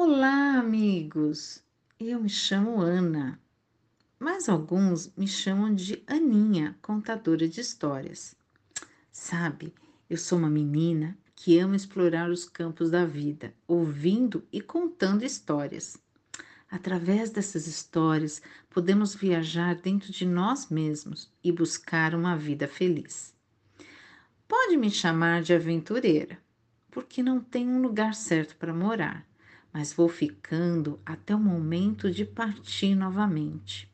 Olá, amigos! Eu me chamo Ana, mas alguns me chamam de Aninha, contadora de histórias. Sabe, eu sou uma menina que ama explorar os campos da vida, ouvindo e contando histórias. Através dessas histórias, podemos viajar dentro de nós mesmos e buscar uma vida feliz. Pode me chamar de aventureira, porque não tem um lugar certo para morar mas vou ficando até o momento de partir novamente.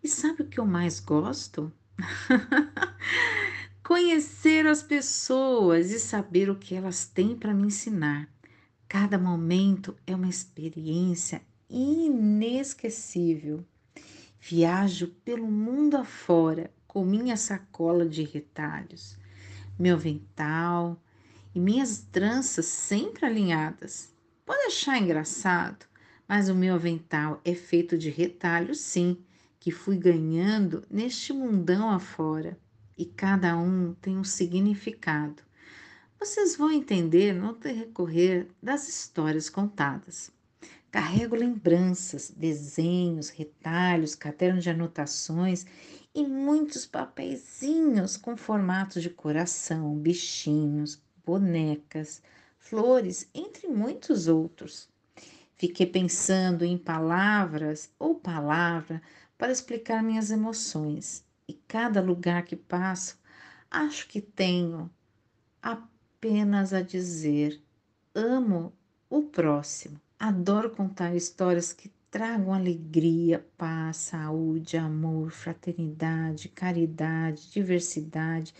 E sabe o que eu mais gosto? Conhecer as pessoas e saber o que elas têm para me ensinar. Cada momento é uma experiência inesquecível. Viajo pelo mundo afora com minha sacola de retalhos, meu avental e minhas tranças sempre alinhadas Pode achar engraçado, mas o meu avental é feito de retalhos, sim, que fui ganhando neste mundão afora, e cada um tem um significado. Vocês vão entender no decorrer das histórias contadas. Carrego lembranças, desenhos, retalhos, cadernos de anotações e muitos papeizinhos com formatos de coração, bichinhos, bonecas, flores, entre muitos outros. Fiquei pensando em palavras ou palavra para explicar minhas emoções, e cada lugar que passo, acho que tenho apenas a dizer: amo o próximo. Adoro contar histórias que tragam alegria, paz, saúde, amor, fraternidade, caridade, diversidade,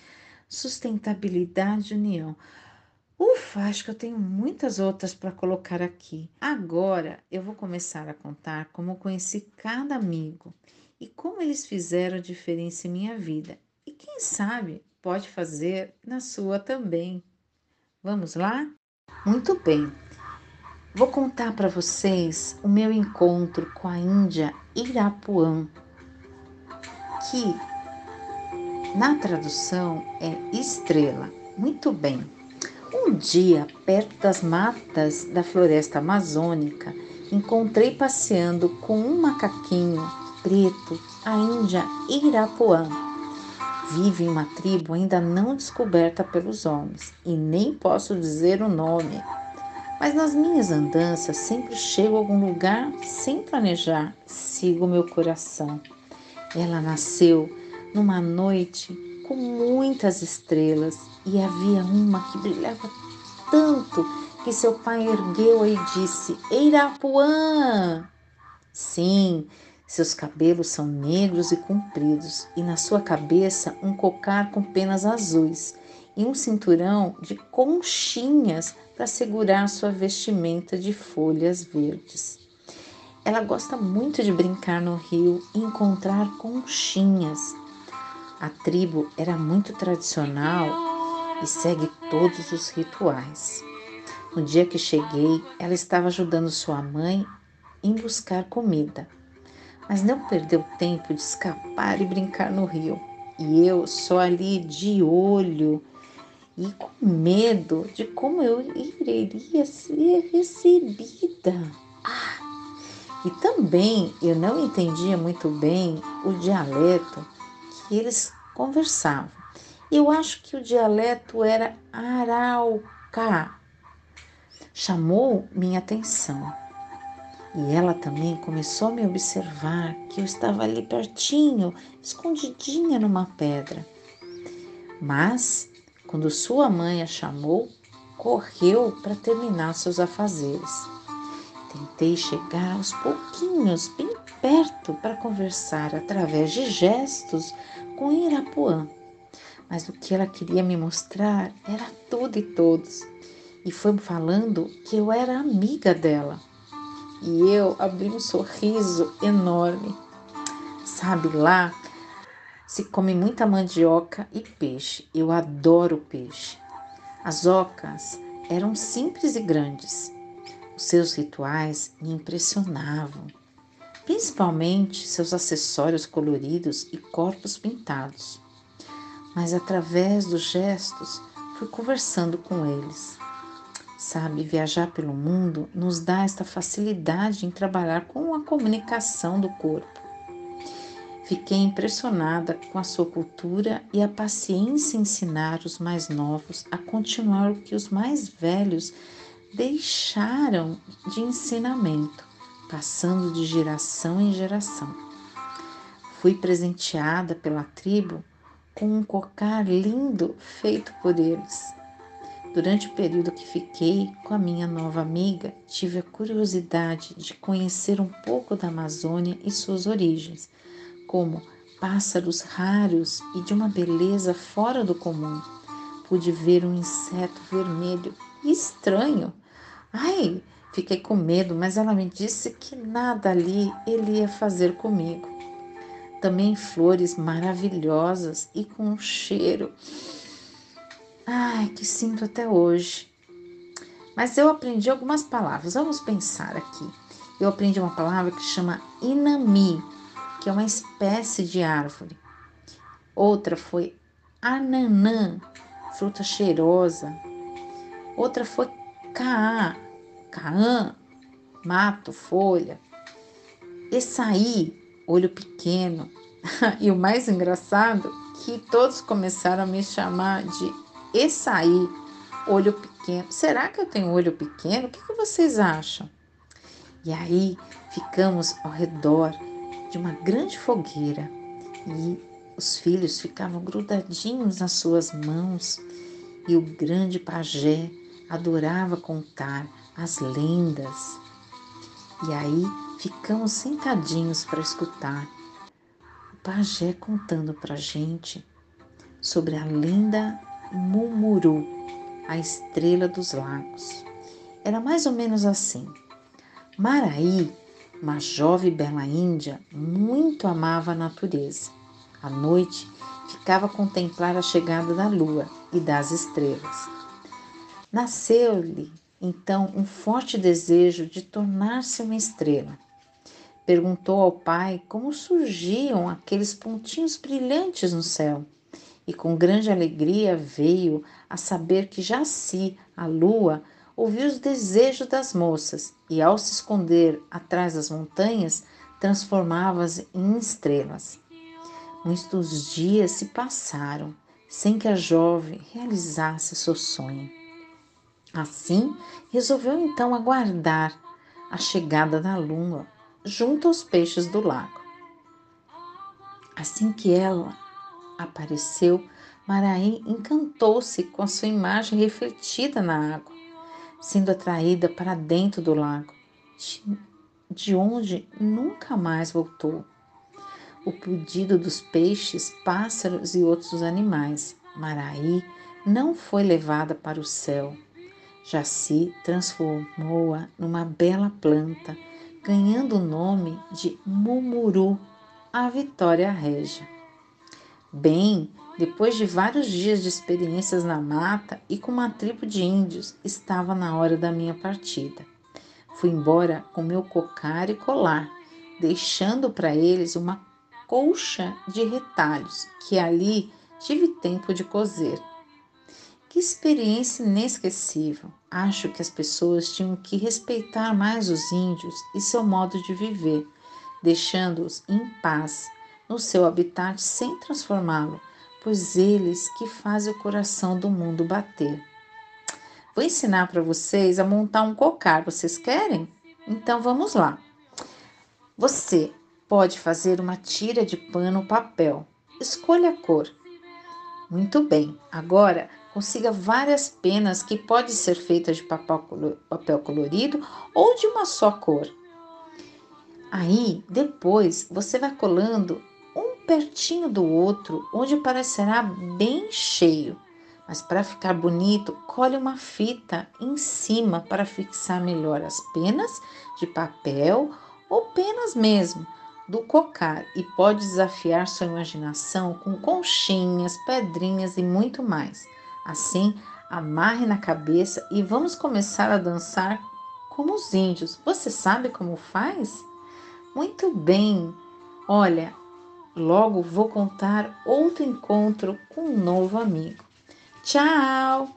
sustentabilidade e união. Ufa, acho que eu tenho muitas outras para colocar aqui. Agora eu vou começar a contar como conheci cada amigo e como eles fizeram a diferença em minha vida. E quem sabe pode fazer na sua também. Vamos lá? Muito bem. Vou contar para vocês o meu encontro com a Índia Irapuã, que na tradução é estrela. Muito bem. Um dia, perto das matas da floresta amazônica, encontrei passeando com um macaquinho preto a Índia Irapuã. Vive em uma tribo ainda não descoberta pelos homens e nem posso dizer o nome. Mas nas minhas andanças sempre chego a algum lugar sem planejar, sigo meu coração. Ela nasceu numa noite com muitas estrelas e havia uma que brilhava tanto que seu pai ergueu e disse: Eirapuã! Sim, seus cabelos são negros e compridos, e na sua cabeça um cocar com penas azuis e um cinturão de conchinhas para segurar sua vestimenta de folhas verdes. Ela gosta muito de brincar no rio e encontrar conchinhas. A tribo era muito tradicional e segue todos os rituais. No dia que cheguei, ela estava ajudando sua mãe em buscar comida, mas não perdeu tempo de escapar e brincar no rio. E eu só ali de olho e com medo de como eu iria ser recebida. Ah, e também eu não entendia muito bem o dialeto que eles conversavam. Eu acho que o dialeto era arauca. Chamou minha atenção. E ela também começou a me observar que eu estava ali pertinho, escondidinha numa pedra. Mas, quando sua mãe a chamou, correu para terminar seus afazeres. Tentei chegar aos pouquinhos, bem perto, para conversar através de gestos com Irapuã mas o que ela queria me mostrar era tudo e todos. E foi falando que eu era amiga dela. E eu abri um sorriso enorme. Sabe, lá se come muita mandioca e peixe. Eu adoro peixe. As ocas eram simples e grandes. Os seus rituais me impressionavam, principalmente seus acessórios coloridos e corpos pintados mas através dos gestos fui conversando com eles. Sabe, viajar pelo mundo nos dá esta facilidade em trabalhar com a comunicação do corpo. Fiquei impressionada com a sua cultura e a paciência em ensinar os mais novos a continuar o que os mais velhos deixaram de ensinamento, passando de geração em geração. Fui presenteada pela tribo com um cocar lindo feito por eles. Durante o período que fiquei com a minha nova amiga, tive a curiosidade de conhecer um pouco da Amazônia e suas origens, como pássaros raros e de uma beleza fora do comum. Pude ver um inseto vermelho estranho. Ai, fiquei com medo, mas ela me disse que nada ali ele ia fazer comigo. Também flores maravilhosas e com um cheiro Ai, que sinto até hoje. Mas eu aprendi algumas palavras. Vamos pensar aqui. Eu aprendi uma palavra que chama inami, que é uma espécie de árvore. Outra foi ananã, fruta cheirosa. Outra foi caá, caã, mato, folha. Essaí, olho pequeno. e o mais engraçado, que todos começaram a me chamar de e sair olho pequeno. Será que eu tenho olho pequeno? O que, que vocês acham? E aí ficamos ao redor de uma grande fogueira e os filhos ficavam grudadinhos nas suas mãos e o grande pajé adorava contar as lendas. E aí ficamos sentadinhos para escutar o pajé contando para gente sobre a lenda Mumuru, a estrela dos lagos. Era mais ou menos assim. Maraí, uma jovem bela índia, muito amava a natureza. À noite, ficava a contemplar a chegada da lua e das estrelas. Nasceu-lhe então um forte desejo de tornar-se uma estrela. Perguntou ao pai como surgiam aqueles pontinhos brilhantes no céu e com grande alegria veio a saber que Jaci, a lua, ouviu os desejos das moças e, ao se esconder atrás das montanhas, transformava-as em estrelas. Muitos dias se passaram sem que a jovem realizasse seu sonho. Assim, resolveu então aguardar a chegada da lua junto aos peixes do lago. Assim que ela apareceu, Maraí encantou-se com a sua imagem refletida na água, sendo atraída para dentro do lago, de onde nunca mais voltou. O pedido dos peixes, pássaros e outros animais, Maraí não foi levada para o céu. Jaci transformou-a numa bela planta, ganhando o nome de Mumuru, a Vitória Régia. Bem, depois de vários dias de experiências na mata e com uma tribo de índios, estava na hora da minha partida. Fui embora com meu cocar e colar, deixando para eles uma colcha de retalhos que ali tive tempo de cozer. Que experiência inesquecível! Acho que as pessoas tinham que respeitar mais os índios e seu modo de viver, deixando-os em paz no seu habitat sem transformá-lo, pois eles que fazem o coração do mundo bater. Vou ensinar para vocês a montar um cocar. Vocês querem? Então vamos lá. Você pode fazer uma tira de pano papel. Escolha a cor. Muito bem. Agora consiga várias penas que podem ser feitas de papel colorido ou de uma só cor. Aí, depois, você vai colando pertinho do outro, onde parecerá bem cheio. Mas para ficar bonito, colhe uma fita em cima para fixar melhor as penas de papel ou penas mesmo do cocar e pode desafiar sua imaginação com conchinhas, pedrinhas e muito mais. Assim, amarre na cabeça e vamos começar a dançar como os índios. Você sabe como faz? Muito bem! Olha, Logo vou contar outro encontro com um novo amigo. Tchau!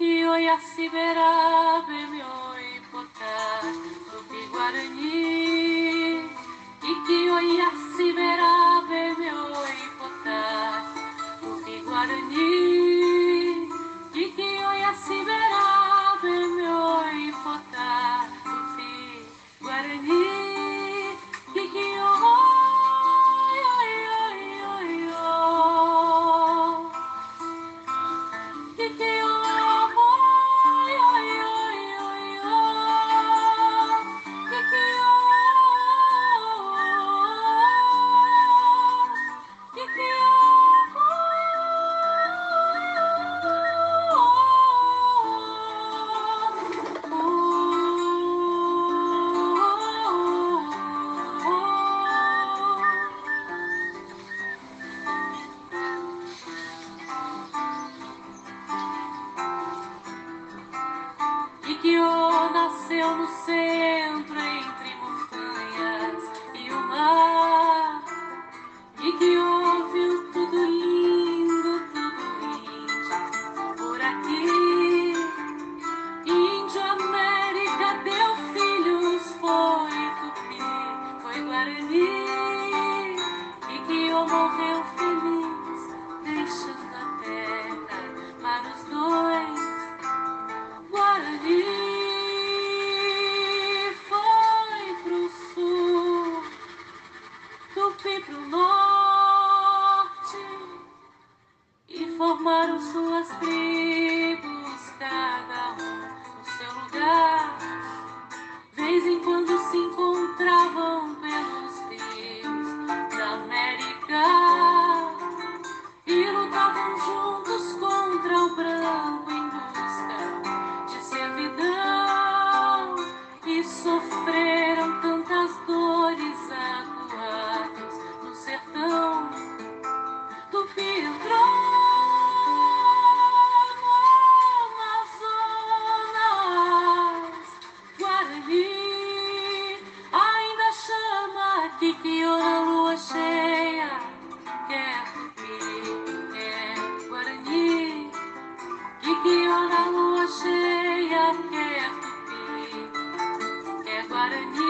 Oi Acibera, Bemioi Potá, Tupi Guarani. Iki Oi Acibera, Bemioi Potá, Tupi Guarani. Ikio nasceu no centro What a